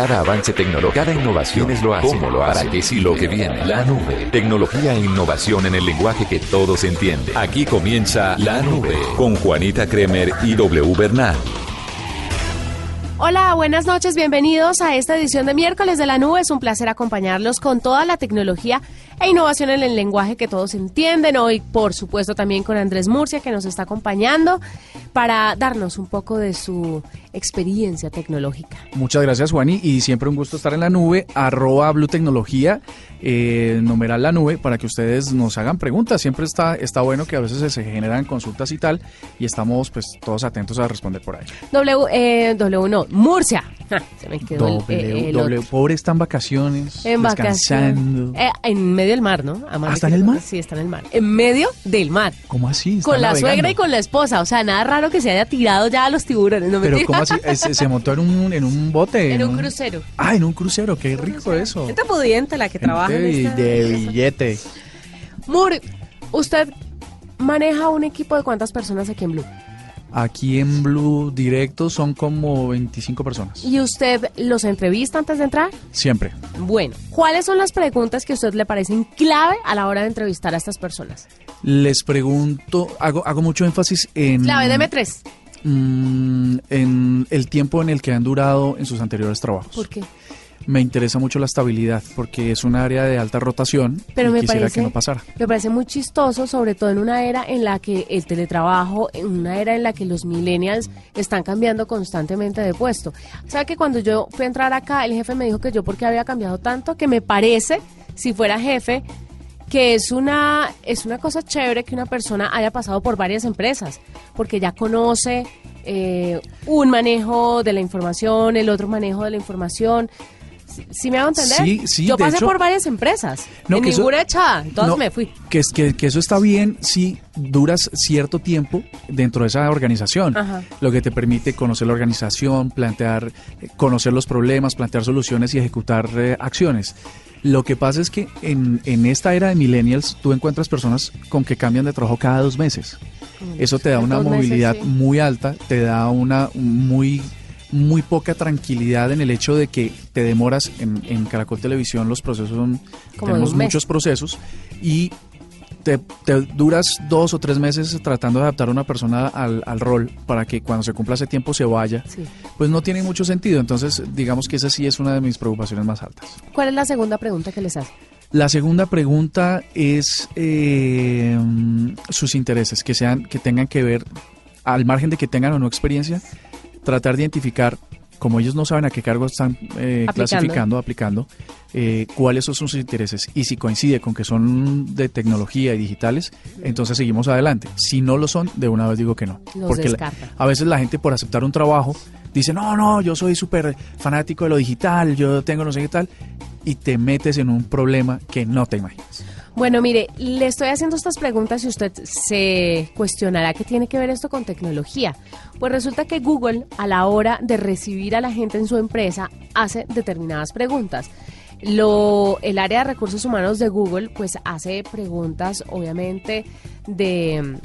Cada avance tecnológico, cada innovación es lo hace, cómo lo hace, para qué sí lo que viene. La nube. Tecnología e innovación en el lenguaje que todos entienden. Aquí comienza La Nube con Juanita Kremer y W Bernal. Hola, buenas noches, bienvenidos a esta edición de miércoles de la nube. Es un placer acompañarlos con toda la tecnología e innovación en el lenguaje que todos entienden. Hoy, por supuesto, también con Andrés Murcia, que nos está acompañando para darnos un poco de su experiencia tecnológica. Muchas gracias, Juani, y siempre un gusto estar en la nube, arroba Blue Tecnología, eh, numeral la nube, para que ustedes nos hagan preguntas. Siempre está, está bueno que a veces se generan consultas y tal, y estamos pues todos atentos a responder por ahí. W, eh, w no, Murcia. se me quedó w, el, w, pobre está en vacaciones, en descansando. Eh, en medio del mar, ¿no? ¿Ah, está en el mar? Sí, está en el mar. En medio del mar. ¿Cómo así? Con la suegra y con la esposa. O sea, nada raro que se haya tirado ya a los tiburones. ¿no Pero ¿cómo así? Se, montó en un, en un bote. En, un, crucero. Ah, en un crucero. Qué rico eso. Gente pudiente la que trabaja en esta... de billete. Mur, ¿usted maneja un equipo de cuántas personas aquí en Blue? Aquí en Blue Directo son como 25 personas. ¿Y usted los entrevista antes de entrar? Siempre. Bueno, ¿cuáles son las preguntas que a usted le parecen clave a la hora de entrevistar a estas personas? Les pregunto, hago, hago mucho énfasis en... Clave, deme tres. Mm, en el tiempo en el que han durado en sus anteriores trabajos. ¿Por qué? Me interesa mucho la estabilidad porque es un área de alta rotación Pero y me quisiera parece, que no pasara. Me parece muy chistoso, sobre todo en una era en la que el teletrabajo, en una era en la que los millennials están cambiando constantemente de puesto. O sea que cuando yo fui a entrar acá, el jefe me dijo que yo porque había cambiado tanto, que me parece, si fuera jefe, que es una es una cosa chévere que una persona haya pasado por varias empresas, porque ya conoce eh, un manejo de la información, el otro manejo de la información. ¿Sí me hago entender? Sí, sí, Yo de pasé hecho- por varias empresas. No, en que eso- ninguna echada. Entonces No, me fui. Que, es, que, que eso está bien si duras cierto tiempo dentro de esa organización, Ajá. lo que te permite conocer la organización, plantear, eh, conocer los problemas, plantear soluciones y ejecutar eh, acciones. Lo que pasa es que en, en esta era de millennials tú encuentras personas con que cambian de trabajo cada dos meses. Eso te da una meses, movilidad sí. muy alta, te da una muy muy poca tranquilidad en el hecho de que te demoras en, en Caracol Televisión los procesos son Como tenemos muchos procesos y te, te duras dos o tres meses tratando de adaptar a una persona al, al rol para que cuando se cumpla ese tiempo se vaya, Sí. pues no tiene mucho sentido. Entonces, digamos que esa sí es una de mis preocupaciones más altas. ¿Cuál es la segunda pregunta que les hace? La segunda pregunta es eh, sus intereses, que sean, que tengan que ver, al margen de que tengan o no experiencia, tratar de identificar, como ellos no saben a qué cargo están eh, Aplicando. clasificando, aplicando, eh, cuáles son sus intereses. Y si coincide con que son de tecnología y digitales, entonces seguimos adelante. Si no lo son, de una vez digo que no. Los Porque la- a veces la gente por aceptar un trabajo dice, no, no, yo soy súper fanático de lo digital, yo tengo no sé qué tal, y te metes en un problema que no te imaginas. Bueno, mire, le estoy haciendo estas preguntas y usted se cuestionará qué tiene que ver esto con tecnología. Pues resulta que Google, a la hora de recibir a la gente en su empresa, hace determinadas preguntas. Lo, el área de recursos humanos de Google, pues hace preguntas, obviamente, de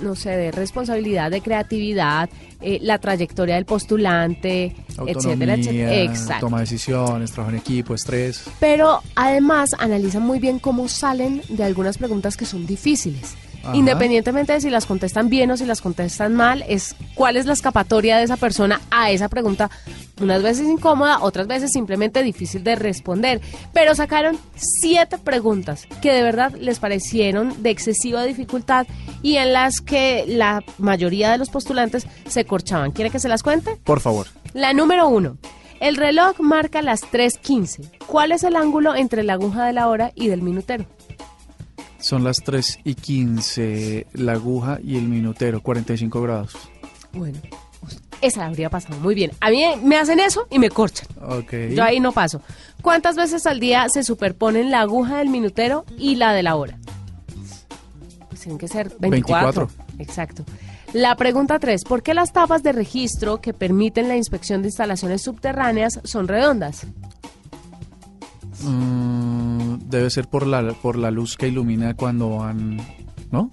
no sé, de responsabilidad, de creatividad, eh, la trayectoria del postulante, etcétera, etcétera. Exacto. toma de decisiones, trabajo en equipo, estrés. Pero además analizan muy bien cómo salen de algunas preguntas que son difíciles. Ajá. Independientemente de si las contestan bien o si las contestan mal, es cuál es la escapatoria de esa persona a esa pregunta, unas veces incómoda, otras veces simplemente difícil de responder. Pero sacaron siete preguntas que de verdad les parecieron de excesiva dificultad y en las que la mayoría de los postulantes se corchaban. ¿Quiere que se las cuente? Por favor. La número uno. El reloj marca las 3.15. ¿Cuál es el ángulo entre la aguja de la hora y del minutero? Son las 3 y 15, la aguja y el minutero, 45 grados. Bueno, esa habría pasado muy bien. A mí me hacen eso y me corchan. Ok. Yo ahí no paso. ¿Cuántas veces al día se superponen la aguja del minutero y la de la hora? Pues tienen que ser 24. 24. Exacto. La pregunta 3. ¿Por qué las tapas de registro que permiten la inspección de instalaciones subterráneas son redondas? Mm, debe ser por la, por la luz que ilumina cuando van... ¿No?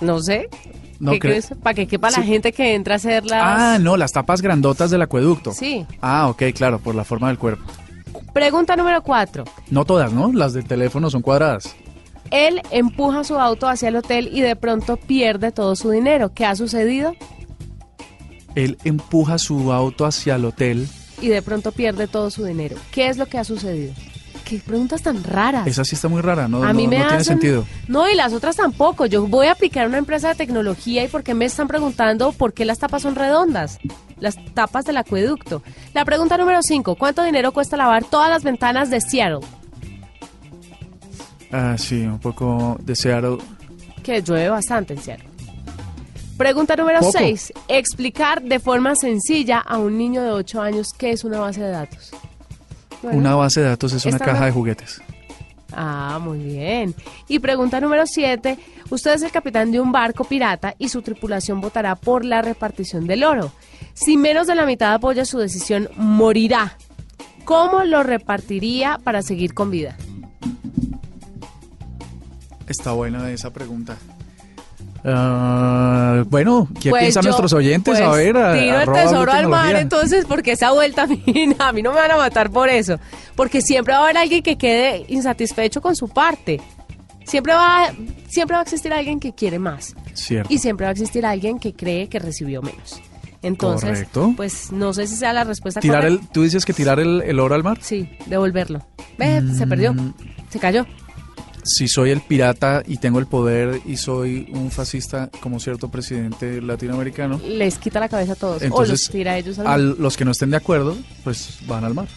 No sé. No ¿Qué crees? Para que quepa la gente que entra a hacer las... Ah, no, las tapas grandotas del acueducto. Sí. Ah, ok, claro, por la forma del cuerpo. Pregunta número cuatro. No todas, ¿no? Las del teléfono son cuadradas. Él empuja su auto hacia el hotel y de pronto pierde todo su dinero. ¿Qué ha sucedido? Él empuja su auto hacia el hotel. Y de pronto pierde todo su dinero. ¿Qué es lo que ha sucedido? Qué preguntas tan raras. Esa sí está muy rara, ¿no? a mí no, me no tiene hacen- sentido. No, y las otras tampoco. Yo voy a aplicar una empresa de tecnología y por qué me están preguntando por qué las tapas son redondas. Las tapas del acueducto. La pregunta número 5. ¿Cuánto dinero cuesta lavar todas las ventanas de Seattle? Ah, sí, un poco de Seattle. Que llueve bastante en Seattle. Pregunta número Poco. 6. Explicar de forma sencilla a un niño de 8 años qué es una base de datos. Bueno. Una base de datos es una caja de juguetes. Ah, muy bien. Y pregunta número 7. Usted es el capitán de un barco pirata y su tripulación votará por la repartición del oro. Si menos de la mitad apoya su decisión, morirá. ¿Cómo lo repartiría para seguir con vida? Está buena esa pregunta. Ah, bueno, ¿qué Pues piensan yo, nuestros oyentes? pues, a ver, a- tiro el tesoro al mar, entonces, porque esa vuelta a mí, a mí no me van a matar por eso. Porque siempre va a haber alguien que quede insatisfecho con su parte. Siempre va, siempre va a existir alguien que quiere más. Cierto. Y siempre va a existir alguien que cree que recibió menos. Entonces, Correcto. pues no sé si sea la respuesta Tirar el, correcta. ¿Tú dices que tirar el, el oro al mar? Sí, devolverlo. Ve, se perdió. Mm. Se cayó. Si soy el pirata y tengo el poder y soy un fascista como cierto presidente latinoamericano, Les quita la cabeza a todos. o entonces los tira a ellos al a los que no estén de acuerdo, pues van al mar.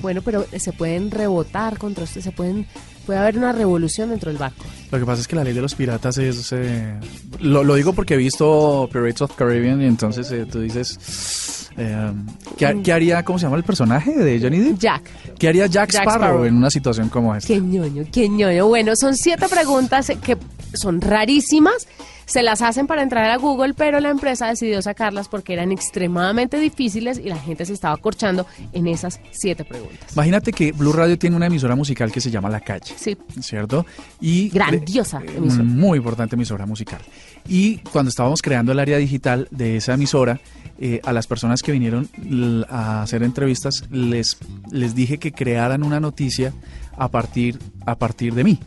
Bueno, pero se pueden rebotar contra usted, se pueden, puede haber una revolución dentro del barco. Lo que pasa es que la ley de los piratas es... eh, lo, lo digo porque he visto Pirates of Caribbean y entonces eh, tú dices... eh, ¿qué, qué haría, cómo se llama el personaje de Johnny Depp? Jack, ¿Qué haría Jack, Jack Sparrow, Sparrow. en una situación como esta? qué ñoño, qué ñoño. Bueno, son siete preguntas que son rarísimas. Se las hacen para entrar a Google, pero la empresa decidió sacarlas porque eran extremadamente difíciles y la gente se estaba corchando en esas siete preguntas. Imagínate que Blue Radio tiene una emisora musical que se llama La Calle. Sí, ¿cierto? Y Grandiosa eh, emisora. Muy importante emisora musical. Y cuando estábamos creando el área digital de esa emisora, eh, a las personas que vinieron a hacer entrevistas les, les dije que crearan una noticia a partir, a partir de mí.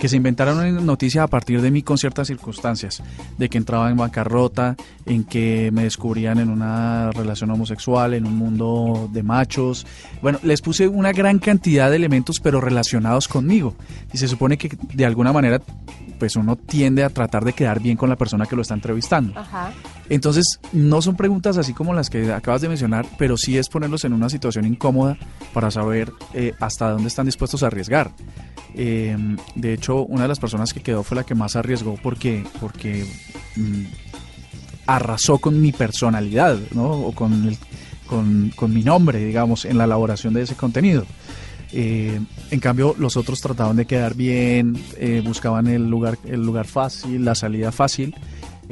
Que se inventaran una noticia a partir de mí con ciertas circunstancias, de que entraba en bancarrota, en que me descubrían en una relación homosexual, en un mundo de machos. Bueno, les puse una gran cantidad de elementos, pero relacionados conmigo. Y se supone que de alguna manera, pues uno tiende a tratar de quedar bien con la persona que lo está entrevistando. ajá. Entonces, no son preguntas así como las que acabas de mencionar, pero sí es ponerlos en una situación incómoda para saber eh, hasta dónde están dispuestos a arriesgar. Eh, de hecho, una de las personas que quedó fue la que más arriesgó porque, porque mm, arrasó con mi personalidad, ¿no? O con, el- con, con mi nombre, digamos, en la elaboración de ese contenido. Eh, en cambio, los otros trataban de quedar bien, eh, buscaban el lugar, el lugar fácil, la salida fácil.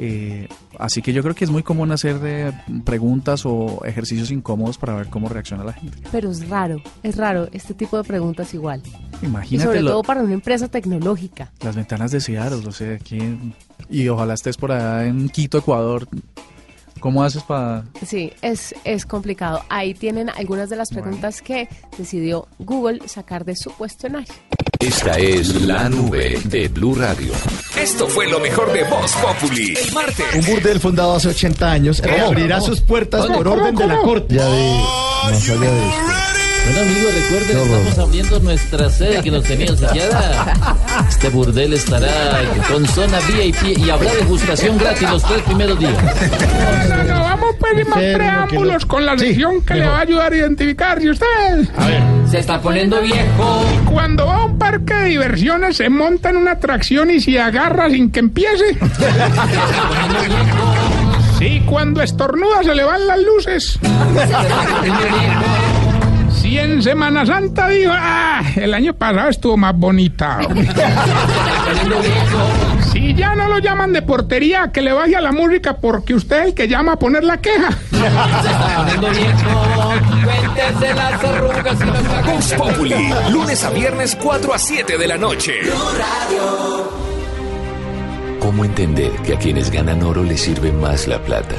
Eh, así que yo creo que es muy común hacer eh, preguntas o ejercicios incómodos para ver cómo reacciona la gente. Pero es raro, es raro este tipo de preguntas igual. Y Imagínate sobre lo- todo para una empresa tecnológica. las ventanas de Seattle, o sea, aquí y ojalá estés por allá en Quito, Ecuador. ¿Cómo haces para...? Sí, es, es complicado. Ahí tienen algunas de las preguntas que decidió Google sacar de su cuestionario. Esta es la nube de Blue Radio. Esto fue lo mejor de Voz Populi. El martes. Un burdel fundado hace 80 años abrirá sus puertas por orden de la corte. Ya de más allá de esto. Bueno amigos, recuerden, horror. estamos abriendo nuestra sede que nos tenían sellada. Este burdel estará con zona VIP y habrá degustación gratis los tres primeros días. Bueno, vamos pues sin más preámbulos no- con la Sí, sección que le va a ayudar a identificarse usted. A ver, Se está poniendo viejo. Cuando va a un parque de diversiones, se monta en una atracción y se agarra sin que empiece. Sí, cuando estornuda se le van las luces. Si en Semana Santa dijo, ah, el año pasado estuvo más bonita. Si ya no lo llaman de portería, que le baje a la música porque usted es el que llama a poner la queja. Cuéntese las arrugas y Populi. Lunes a viernes 4 a 7 de la noche. ¿Cómo entender que a quienes ganan oro les sirve más la plata?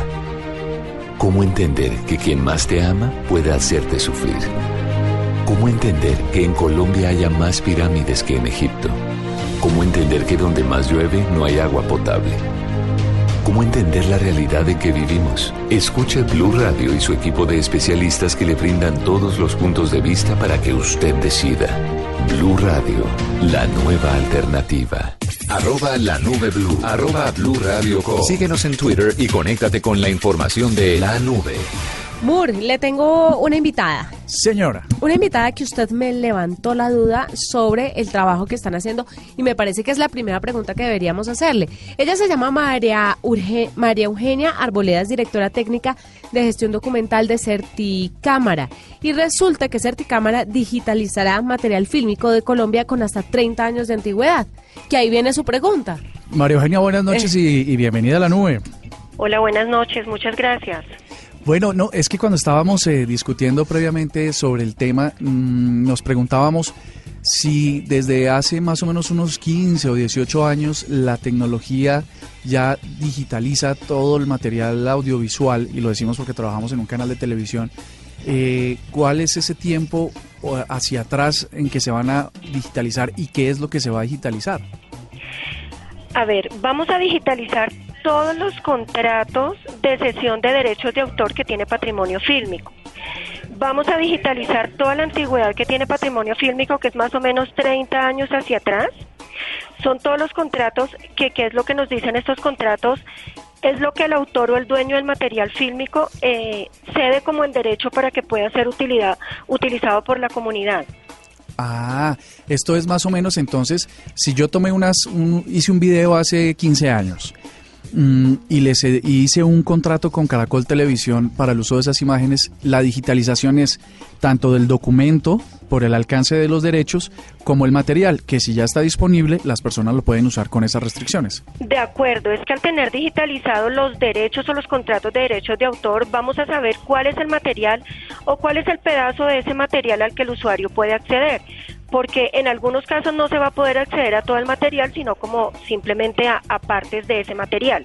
¿Cómo entender que quien más te ama puede hacerte sufrir? ¿Cómo entender que en Colombia haya más pirámides que en Egipto? ¿Cómo entender que donde más llueve no hay agua potable? ¿Cómo entender la realidad de que vivimos? Escuche Blue Radio y su equipo de especialistas que le brindan todos los puntos de vista para que usted decida. Blue Radio, la nueva alternativa. Arroba la nube blue. Arroba blue radio com. Síguenos en Twitter y conéctate con la información de la nube. Moore, le tengo una invitada. Señora. Una invitada que usted me levantó la duda sobre el trabajo que están haciendo y me parece que es la primera pregunta que deberíamos hacerle. Ella se llama María, Urge- María Eugenia Arboledas, directora técnica de gestión documental de Certicámara. Y resulta que Certicámara digitalizará material fílmico de Colombia con hasta 30 años de antigüedad. Que ahí viene su pregunta. María Eugenia, buenas noches y, y bienvenida a la nube. Hola, buenas noches, muchas gracias. Bueno, no, es que cuando estábamos eh, discutiendo previamente sobre el tema, mm, nos preguntábamos si desde hace más o menos unos 15 o 18 años la tecnología ya digitaliza todo el material audiovisual, y lo decimos porque trabajamos en un canal de televisión, eh, ¿cuál es ese tiempo hacia atrás en que se van a digitalizar y qué es lo que se va a digitalizar? A ver, vamos a digitalizar todos los contratos de cesión de derechos de autor que tiene patrimonio fílmico. Vamos a digitalizar toda la antigüedad que tiene patrimonio fílmico, que es más o menos 30 años hacia atrás. Son todos los contratos que, ¿qué es lo que nos dicen estos contratos? Es lo que el autor o el dueño del material fílmico eh, cede como en derecho para que pueda ser utilidad, utilizado por la comunidad. Ah, esto es más o menos entonces, si yo tomé unas, un- hice un video hace 15 años y, les, y hice un contrato con Caracol Televisión para el uso de esas imágenes, la digitalización es tanto del documento por el alcance de los derechos como el material, que si ya está disponible, las personas lo pueden usar con esas restricciones. De acuerdo, es que al tener digitalizados los derechos o los contratos de derechos de autor, vamos a saber cuál es el material o cuál es el pedazo de ese material al que el usuario puede acceder. Porque en algunos casos no se va a poder acceder a todo el material, sino como simplemente a, a partes de ese material.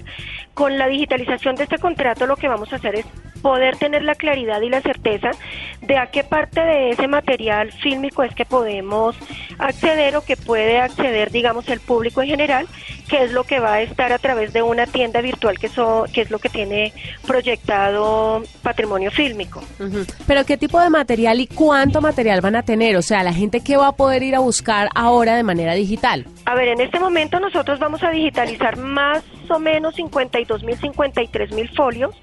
Con la digitalización de este contrato lo que vamos a hacer es poder tener la claridad y la certeza de a qué parte de ese material fílmico es que podemos acceder o que puede acceder, digamos, el público en general, que es lo que va a estar a través de una tienda virtual que, so- que es lo que tiene proyectado patrimonio fílmico. Pero ¿qué tipo de material y cuánto material van a tener? O sea, la gente que va a poder ir a buscar ahora de manera digital. A ver, en este momento nosotros vamos a digitalizar más o menos 52 mil, 53 mil folios.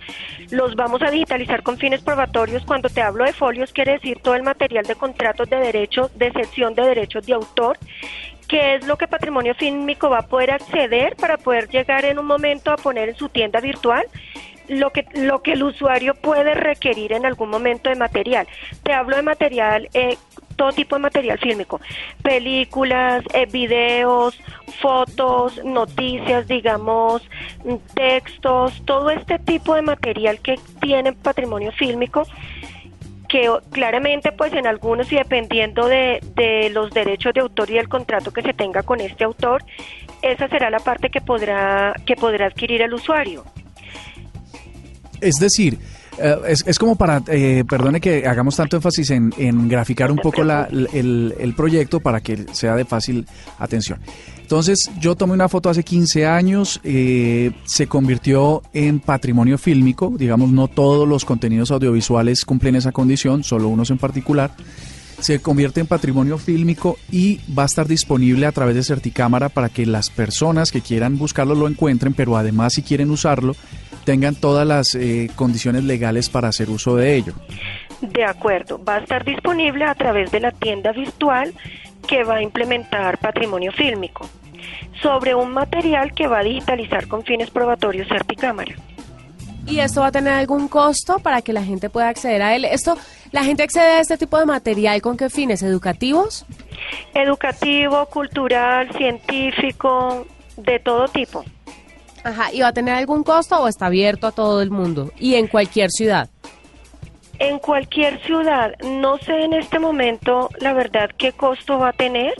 Los vamos a digitalizar con fines probatorios. Cuando te hablo de folios, quiere decir todo el material de contratos de derechos, de cesión de derechos de autor, que es lo que Patrimonio Fílmico va a poder acceder para poder llegar en un momento a poner en su tienda virtual lo que lo que el usuario puede requerir en algún momento de material. Te hablo de material eh, todo tipo de material fílmico, películas, eh, videos, fotos, noticias, digamos, mm, textos, todo este tipo de material que tiene patrimonio fílmico que claramente pues en algunos y dependiendo de, de los derechos de autor y del contrato que se tenga con este autor, esa será la parte que podrá que podrá adquirir el usuario. Es decir, eh, es, es como para, eh, perdone que hagamos tanto énfasis en, en graficar un poco la- el, el proyecto para que sea de fácil atención. Entonces, yo tomé una foto hace 15 años, eh, se convirtió en patrimonio fílmico, digamos, no todos los contenidos audiovisuales cumplen esa condición, solo unos en particular. Se convierte en patrimonio fílmico y va a estar disponible a través de Certicámara para que las personas que quieran buscarlo lo encuentren, pero además si quieren usarlo, tengan todas las eh, condiciones legales para hacer uso de ello. De acuerdo, va a estar disponible a través de la tienda virtual que va a implementar patrimonio fílmico sobre un material que va a digitalizar con fines probatorios Certicámara. ¿Y esto va a tener algún costo para que la gente pueda acceder a él? Esto, ¿La gente accede a este tipo de material con qué fines? ¿Educativos? Educativo, cultural, científico, de todo tipo. Ajá, ¿y va a tener algún costo o está abierto a todo el mundo? Y en cualquier ciudad. En cualquier ciudad, no sé en este momento la verdad qué costo va a tener,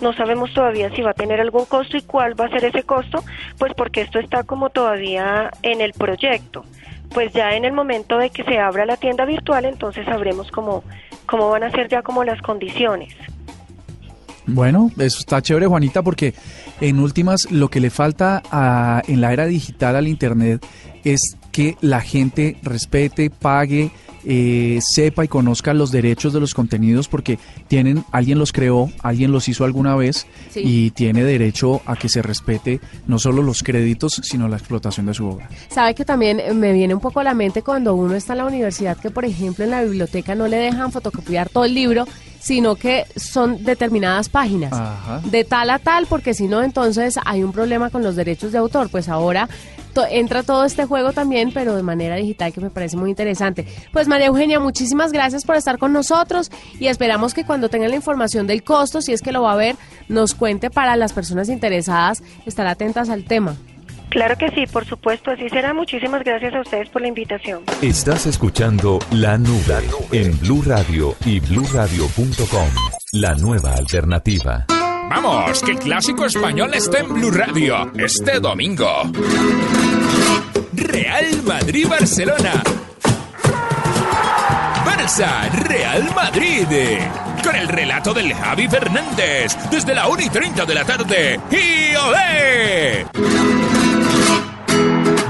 no sabemos todavía si va a tener algún costo y cuál va a ser ese costo, pues porque esto está como todavía en el proyecto. Pues ya en el momento de que se abra la tienda virtual, entonces sabremos cómo, cómo van a ser ya como las condiciones. Bueno, eso está chévere, Juanita, porque en últimas lo que le falta a, en la era digital al Internet es que la gente respete, pague, eh, sepa y conozca los derechos de los contenidos porque tienen, alguien los creó, alguien los hizo alguna vez Sí. y tiene derecho a que se respete no solo los créditos, sino la explotación de su obra. Sabe que también eh, me viene un poco a la mente cuando uno está en la universidad que, por ejemplo, en la biblioteca no le dejan fotocopiar todo el libro, sino que son determinadas páginas. Ajá. De tal a tal, porque si no, entonces hay un problema con los derechos de autor. Pues ahora to- entra todo este juego también, pero de manera digital, que me parece muy interesante. Pues María Eugenia, muchísimas gracias por estar con nosotros y esperamos que cuando tengan la información del costo, si es que lo va a ver, nos cuente para las personas interesadas estar atentas al tema. Claro que sí, por supuesto, así será. Muchísimas gracias a ustedes por la invitación. Estás escuchando La Nube en Blue Radio y bluradio.com. La nueva alternativa. Vamos, que el clásico español está en Blue Radio este domingo. Real Madrid-Barcelona. Barça, Real Madrid. Con el relato del Javi Fernández desde la 1 y 30 de la tarde. ¡Y olé!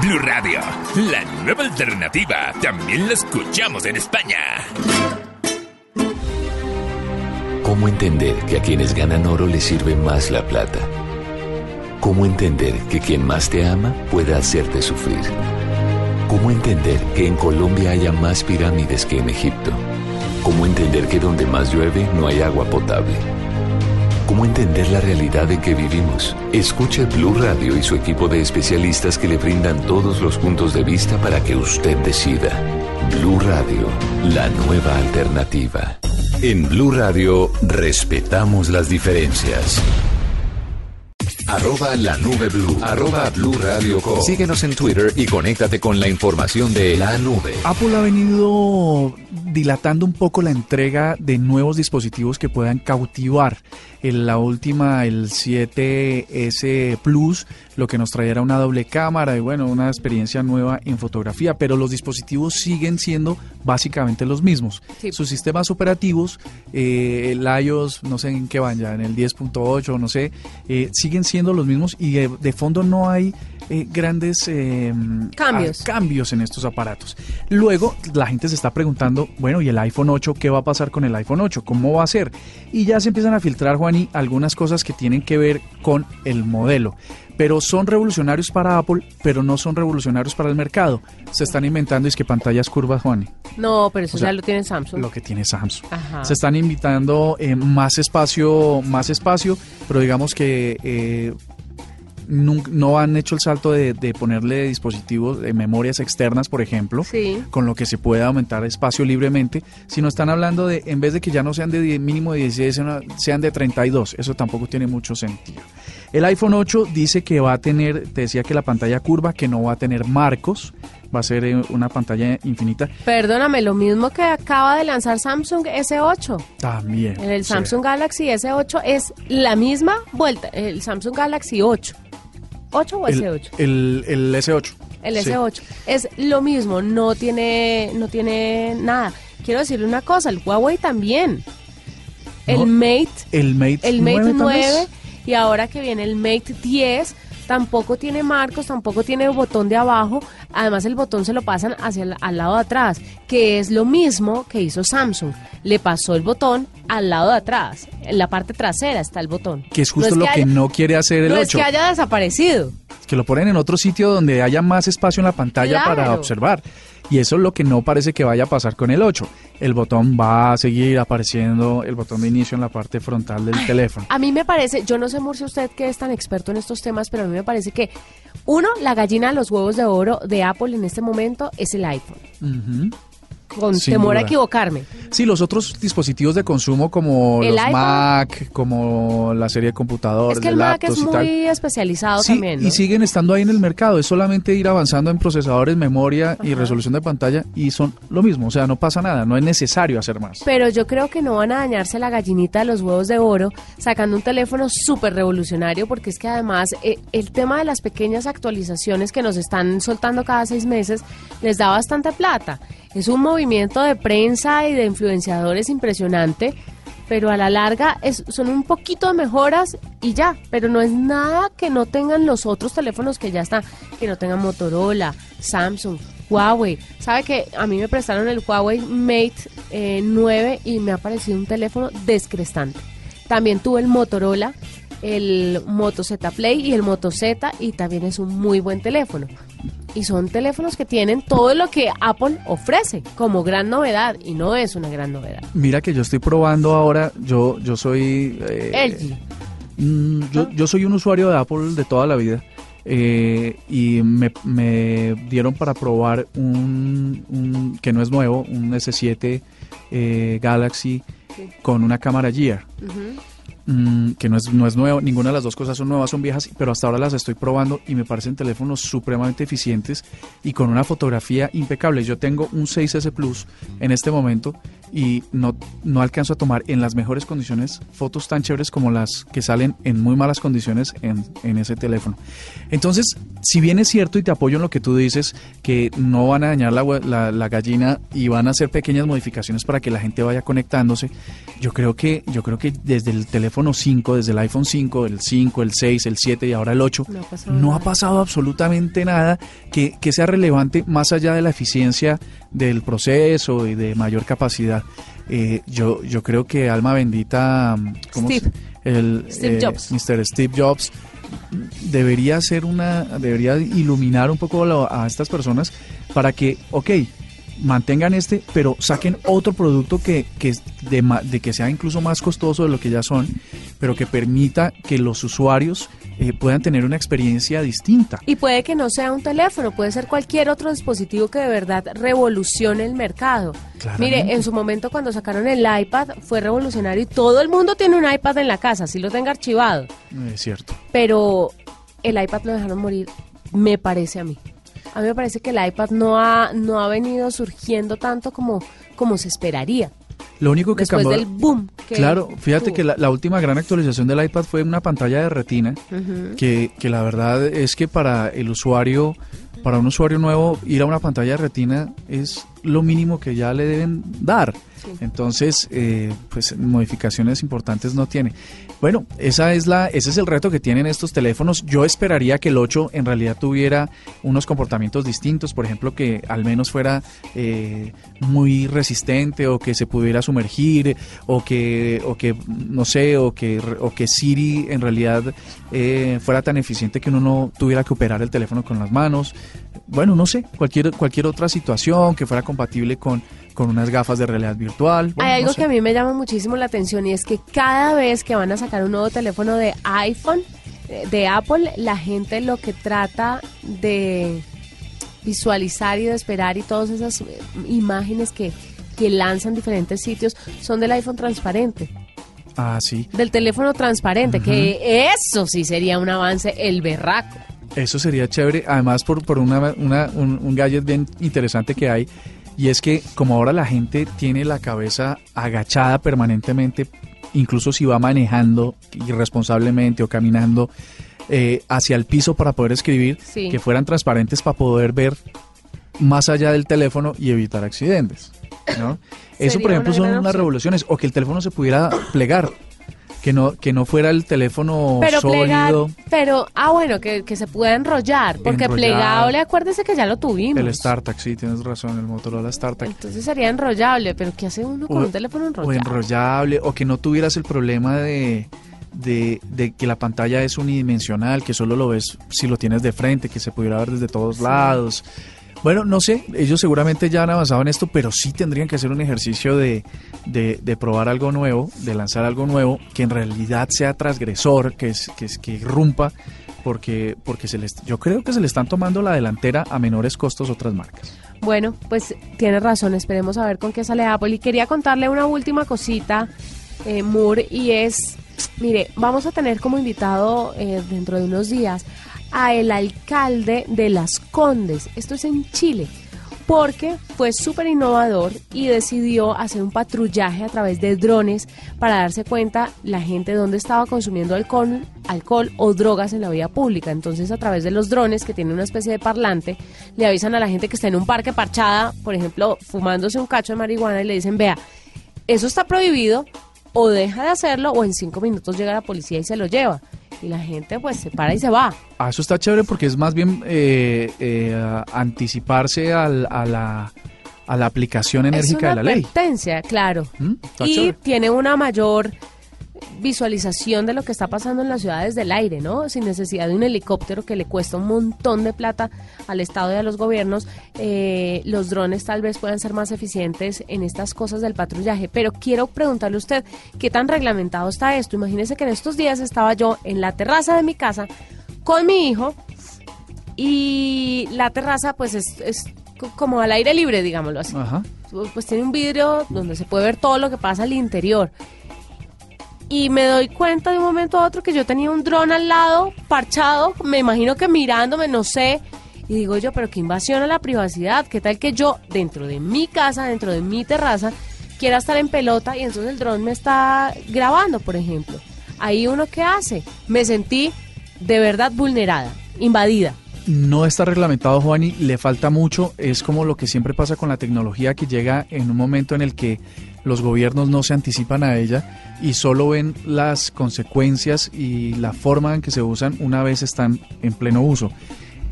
Blue Radio, la nueva alternativa. También la escuchamos en España. ¿Cómo entender que a quienes ganan oro les sirve más la plata? ¿Cómo entender que quien más te ama puede hacerte sufrir? ¿Cómo entender que en Colombia haya más pirámides que en Egipto? ¿Cómo entender que donde más llueve no hay agua potable? ¿Cómo entender la realidad en que vivimos? Escuche Blue Radio y su equipo de especialistas que le brindan todos los puntos de vista para que usted decida. Blue Radio, la nueva alternativa. En Blue Radio respetamos las diferencias. Arroba la nube blue. Arroba blue radio com. Síguenos en Twitter y conéctate con la información de la nube. Apple ha venido dilatando un poco la entrega de nuevos dispositivos que puedan cautivar. En la última, el 7S Plus, lo que nos traerá una doble cámara y bueno, una experiencia nueva en fotografía, pero los dispositivos siguen siendo básicamente los mismos. Sí. Sus sistemas operativos, eh, el iOS, no sé en qué van ya, en el 10.8, no sé, eh, siguen siendo los mismos y de, de fondo no hay eh, grandes eh, Cambios. ah, cambios en estos aparatos. Luego la gente se está preguntando, bueno, ¿y el iPhone 8 qué va a pasar con el iPhone 8? ¿Cómo va a ser? Y ya se empiezan a filtrar, Juani, algunas cosas que tienen que ver con el modelo. Pero son revolucionarios para Apple, pero no son revolucionarios para el mercado. Se están inventando es que pantallas curvas, Juani, No, pero eso O sea, ya lo tiene Samsung. lo que tiene Samsung. Ajá. Se están invitando eh, más espacio, más espacio, pero digamos que eh, nun- no han hecho el salto de, de ponerle dispositivos de memorias externas, por ejemplo, Sí. con lo que se pueda aumentar espacio libremente, sino están hablando de, en vez de que ya no sean de mínimo de 16, sean- de 32. Eso tampoco tiene mucho sentido. El iPhone 8 dice que va a tener, te decía que la pantalla curva, que no va a tener marcos, va a ser eh, una pantalla infinita. Perdóname, lo mismo que acaba de lanzar Samsung S8. También. En el sí. Samsung Galaxy S8 es la misma vuelta, el Samsung Galaxy 8. ¿8 o El, S8? el, el S8. El Sí. S8 es lo mismo, no tiene no tiene nada. Quiero decirle una cosa, el Huawei también. El No, Mate, El Mate, el Mate 9, tal vez. 9 y ahora que viene el Mate 10 tampoco tiene marcos, tampoco tiene botón de abajo, además el botón se lo pasan hacia el, al lado de atrás, que es lo mismo que hizo Samsung. Le pasó el botón al lado de atrás, en la parte trasera está el botón. Que es justo No lo que haya- no quiere hacer el no 8. es que haya desaparecido. que lo ponen en otro sitio donde haya más espacio en la pantalla Claro. para observar. Y eso es lo que no parece que vaya a pasar con el 8. El botón va a seguir apareciendo, el botón de inicio en la parte frontal del teléfono. A mí me parece, yo no sé, Murcia, usted que es tan experto en estos temas, pero a mí me parece que, uno, la gallina de los huevos de oro de Apple en este momento es el iPhone. Con Sin temor a equivocarme. Sí, los otros dispositivos de consumo como El los. Mac, como la serie de computadores, Es que el Mac es y muy especializado Sí, también. ¿no? y siguen estando ahí en el mercado. Es solamente ir avanzando en procesadores, memoria y resolución de pantalla y son lo mismo. O sea, no pasa nada, no es necesario hacer más. Pero yo creo que no van a dañarse la gallinita de los huevos de oro sacando un teléfono súper revolucionario porque es que además eh, el tema de las pequeñas actualizaciones que nos están soltando cada seis meses les da bastante plata. Es un movimiento de prensa y de influenciadores impresionante, pero a la larga es, son un poquito de mejoras y ya, pero no es nada que no tengan los otros teléfonos que ya están, que no tengan Motorola, Samsung, Huawei. ¿Sabe que a mí me prestaron el Huawei Mate eh, 9 y me ha parecido un teléfono descrestante? También tuve el Motorola, el Moto Z Play y el Moto Z y también es un muy buen teléfono. Y son teléfonos que tienen todo lo que Apple ofrece como gran novedad y no es una gran novedad. Mira que yo estoy probando ahora, yo, yo soy... eh, LG. Mm, yo, yo soy un usuario de Apple de toda la vida eh, y me, me dieron para probar un, un- que no es nuevo, un S7 eh, Galaxy con una cámara Gear. Mm, que no es, no es nuevo, ninguna de las dos cosas son nuevas, son viejas, pero hasta ahora las estoy probando y me parecen teléfonos supremamente eficientes y con una fotografía impecable. Yo tengo un 6S Plus en este momento y no, no alcanzo a tomar en las mejores condiciones fotos tan chéveres como las que salen en muy malas condiciones en, en ese teléfono. Entonces, si bien es cierto y te apoyo en lo que tú dices, que no van a dañar la, la- la gallina y van a hacer pequeñas modificaciones para que la gente vaya conectándose, yo creo que, yo creo que desde el teléfono 5, desde el iPhone 5, el 5, el 6, el 7 y ahora el 8, No ha pasado no ha pasado absolutamente nada que, que sea relevante más allá de la eficiencia del proceso y de mayor capacidad. Eh, yo, yo creo que alma bendita, ¿cómo Steve. se- el, Steve eh, Jobs. Mr. Steve Jobs debería ser una, debería iluminar un poco lo- a estas personas para que, ok, mantengan este, pero saquen otro producto que, que, de que sea incluso más costoso de lo que ya son, pero que permita que los usuarios eh, puedan tener una experiencia distinta. Y puede que no sea un teléfono, puede ser cualquier otro dispositivo que de verdad revolucione el mercado. Claramente. Mire, en su momento cuando sacaron el iPad fue revolucionario y todo el mundo tiene un iPad en la casa, así lo tenga archivado. Es cierto. Pero el iPad lo dejaron morir, me parece a mí. A mí me parece que el iPad no ha, no ha venido surgiendo tanto como, como se esperaría. Lo único que Después cambió. del boom. que Claro, fíjate tuvo. que la, la última gran actualización del iPad fue una pantalla de retina, que, que la verdad es que para el usuario, para un usuario nuevo, ir a una pantalla de retina es lo mínimo que ya le deben dar. Entonces, eh, pues modificaciones importantes no tiene. Bueno, esa es la, ese es el reto que tienen estos teléfonos. Yo esperaría que el 8 en realidad tuviera unos comportamientos distintos, por ejemplo, que al menos fuera eh, muy resistente o que se pudiera sumergir o que, o que no sé, o que, o que Siri en realidad eh, fuera tan eficiente que uno no tuviera que operar el teléfono con las manos. Bueno, no sé, cualquier, cualquier otra situación que fuera compatible con, con unas gafas de realidad virtual. Bueno, Hay no algo sé. que a mí me llama muchísimo la atención y es que cada vez que van a sacar un nuevo teléfono de iPhone, eh, de Apple, la gente lo que trata de visualizar y de esperar y todas esas eh, imágenes que, que lanzan diferentes sitios son del iPhone transparente, Ah, sí. del teléfono transparente, que eso sí sería un avance el berraco. Eso sería chévere, además por, por una, una- un, un gadget bien interesante que hay, y es que como ahora la gente tiene la cabeza agachada permanentemente, incluso si va manejando irresponsablemente o caminando eh, hacia el piso para poder escribir, Sí. que fueran transparentes para poder ver más allá del teléfono y evitar accidentes. ¿no? Eso, por ejemplo, una son unas revoluciones, o que el teléfono se pudiera plegar. Que no, que no fuera el teléfono Pero plegar, sólido. pero, ah bueno, que, que se pueda enrollar, porque Enrollar. plegable, acuérdese que ya lo tuvimos. El StarTAC, sí, tienes razón, el Motorola StarTAC. Entonces sería enrollable, pero ¿qué hace uno con O- un teléfono O enrollable? enrollable, o que no tuvieras el problema de, de, de que la pantalla es unidimensional, que solo lo ves si lo tienes de frente, que se pudiera ver desde todos lados. Bueno, no sé, ellos seguramente ya han avanzado en esto, pero sí tendrían que hacer un ejercicio de, de, probar algo nuevo, de lanzar algo nuevo, que en realidad sea transgresor, que, es, que, es, que irrumpa, porque, porque se les, yo creo que se le están tomando la delantera a menores costos otras marcas. Bueno, pues tiene razón, esperemos a ver con qué sale Apple. Y quería contarle una última cosita, eh, Moore, y es, mire, vamos a tener como invitado eh, dentro de unos días a el alcalde de Las Condes, esto es en Chile, porque fue súper innovador y decidió hacer un patrullaje a través de drones para darse cuenta la gente dónde estaba consumiendo alcohol, alcohol o drogas en la vía pública. Entonces, a través de los drones, que tienen una especie de parlante, le avisan a la gente que está en un parque parchada, por ejemplo, fumándose un cacho de marihuana y le dicen, vea, eso está prohibido, o deja de hacerlo, o en cinco minutos llega la policía y se lo lleva y la gente pues se para y se va. Ah, eso está chévere porque es más bien eh, eh, anticiparse al, a, la, a la aplicación enérgica de la ley. claro. ¿Mm? Y chévere. tiene una mayor visualización de lo que está pasando en las ciudades del aire, ¿no? Sin necesidad de un helicóptero que le cuesta un montón de plata al Estado y a los gobiernos, eh, los drones tal vez puedan ser más eficientes en estas cosas del patrullaje. Pero quiero preguntarle a usted, ¿qué tan reglamentado está esto? Imagínese que en estos días estaba yo en la terraza de mi casa con mi hijo y la terraza pues es, es co- como al aire libre, digámoslo así Ajá. pues tiene un vidrio donde se puede ver todo lo que pasa al interior. Y me doy cuenta de un momento a otro que yo tenía un dron al lado, parchado, me imagino que mirándome, no sé. Y digo yo, pero qué invasión a la privacidad. ¿Qué tal que yo, dentro de mi casa, dentro de mi terraza, quiera estar en pelota y entonces el dron me está grabando, por ejemplo? Ahí uno qué hace? Me sentí de verdad vulnerada, invadida. No está reglamentado, Juani, le falta mucho. Es como lo que siempre pasa con la tecnología que llega en un momento en el que los gobiernos no se anticipan a ella y solo ven las consecuencias y la forma en que se usan una vez están en pleno uso.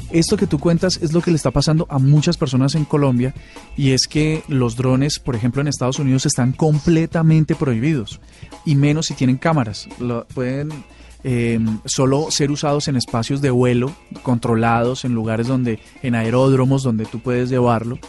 Esto que tú cuentas es lo que le está pasando a muchas personas en Colombia y es que los drones, por ejemplo, en Estados Unidos están completamente prohibidos y menos si tienen cámaras. Pueden eh, solo ser usados en espacios de vuelo controlados, en lugares donde, en aeródromos donde tú puedes llevarlo.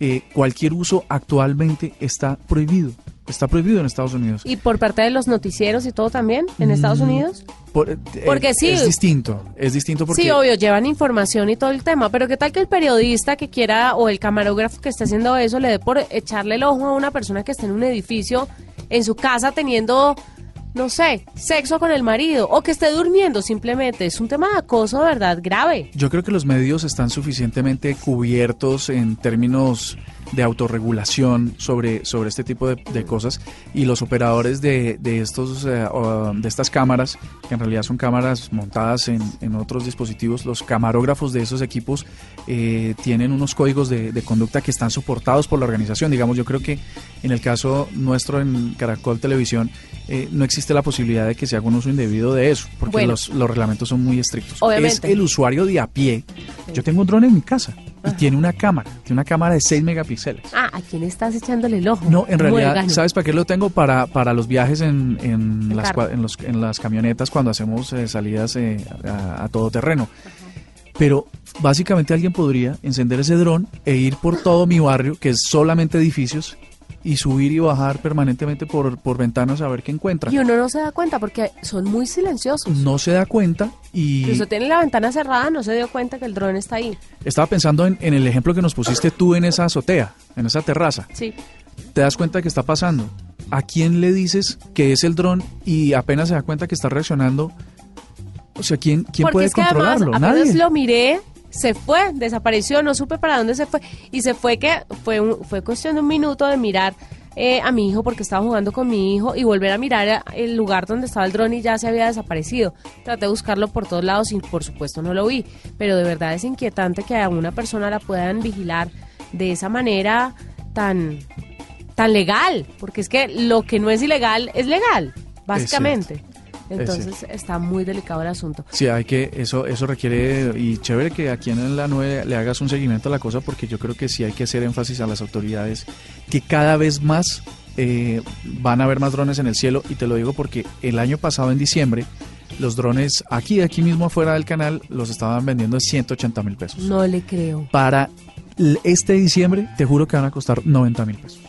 Eh, cualquier uso actualmente está prohibido. Está prohibido en Estados Unidos. ¿Y por parte de los noticieros y todo también en Estados Mm, Unidos? Por- eh, Porque sí. Es distinto. Es distinto porque. Sí, obvio, llevan información y todo el tema, pero ¿qué tal que el periodista que quiera o el camarógrafo que esté haciendo eso le dé por echarle el ojo a una persona que esté en un edificio, en su casa, teniendo, no sé, sexo con el marido o que esté durmiendo simplemente? Es un tema de acoso, verdad, grave. Yo creo que los medios están suficientemente cubiertos en términos de autorregulación sobre, sobre este tipo de, de cosas y los operadores de, de, estos, eh, de estas cámaras, que en realidad son cámaras montadas en, en otros dispositivos, los camarógrafos de esos equipos eh, tienen unos códigos de, de conducta que están soportados por la organización. Digamos, yo creo que en el caso nuestro en Caracol Televisión eh, no existe la posibilidad de que se haga un uso indebido de eso, porque Bueno. los, los reglamentos son muy estrictos. Obviamente. Es el usuario de a pie. Yo tengo un dron en mi casa y tiene una cámara, tiene una cámara de 6 megapíxeles. Ah, ¿a quién estás echándole el ojo? No, en realidad. ¿sabes para qué lo tengo? Para, para los viajes en, en, las, en, los- en las camionetas cuando hacemos eh, salidas eh, a, a todo terreno. Pero básicamente alguien podría encender ese dron e ir por todo mi barrio, que es solamente edificios, y subir y bajar permanentemente por, por ventanas a ver qué encuentra. Y uno no se da cuenta porque son muy silenciosos. No se da cuenta y... Usted tiene la ventana cerrada, no se dio cuenta que el dron está ahí. Estaba pensando en, en el ejemplo que nos pusiste tú en esa azotea, en esa terraza. Sí. Te das cuenta de que está pasando. ¿A quién le dices que es el dron y apenas se da cuenta que está reaccionando? O sea, ¿quién, quién Porque puede es que además controlarlo? apenas Nadie. lo miré, se fue, desapareció, no supe para dónde se fue. Y se fue que fue, un- fue cuestión de un minuto de mirar eh, a mi hijo porque estaba jugando con mi hijo y volver a mirar a- el lugar donde estaba el dron y ya se había desaparecido. Traté de buscarlo por todos lados y por supuesto no lo vi. Pero de verdad es inquietante que a una persona la puedan vigilar de esa manera tan, tan legal. Porque es que lo que no es ilegal es legal, básicamente. Entonces está muy delicado el asunto. Sí, hay que, eso, eso requiere, y chévere que aquí en la 9 le hagas un seguimiento a la cosa, porque yo creo que sí hay que hacer énfasis a las autoridades, que cada vez más eh, van a haber más drones en el cielo, y te lo digo porque el año pasado, en diciembre, los drones aquí, aquí mismo afuera del canal, los estaban vendiendo en 180 mil pesos. No le creo. Para este diciembre, te juro que van a costar 90 mil pesos.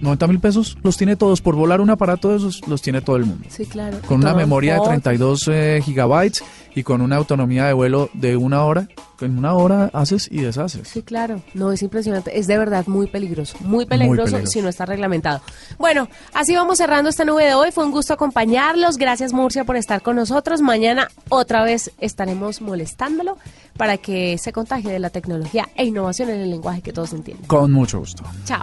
90 mil pesos los tiene todos. Por volar un aparato de esos los tiene todo el mundo. Sí, claro. Con una memoria de fotos. 32 eh, gigabytes y con una autonomía de vuelo de una hora. En una hora haces y deshaces. Sí, claro. No, es impresionante. Es de verdad muy peligroso. Muy peligroso, peligroso. si no está reglamentado. Bueno, así vamos cerrando esta nube de hoy. Fue un gusto acompañarlos. Gracias, Murcia, por estar con nosotros. Mañana otra vez estaremos molestándolo para que se contagie de la tecnología e innovación en el lenguaje que todos entienden. Con mucho gusto. Chao.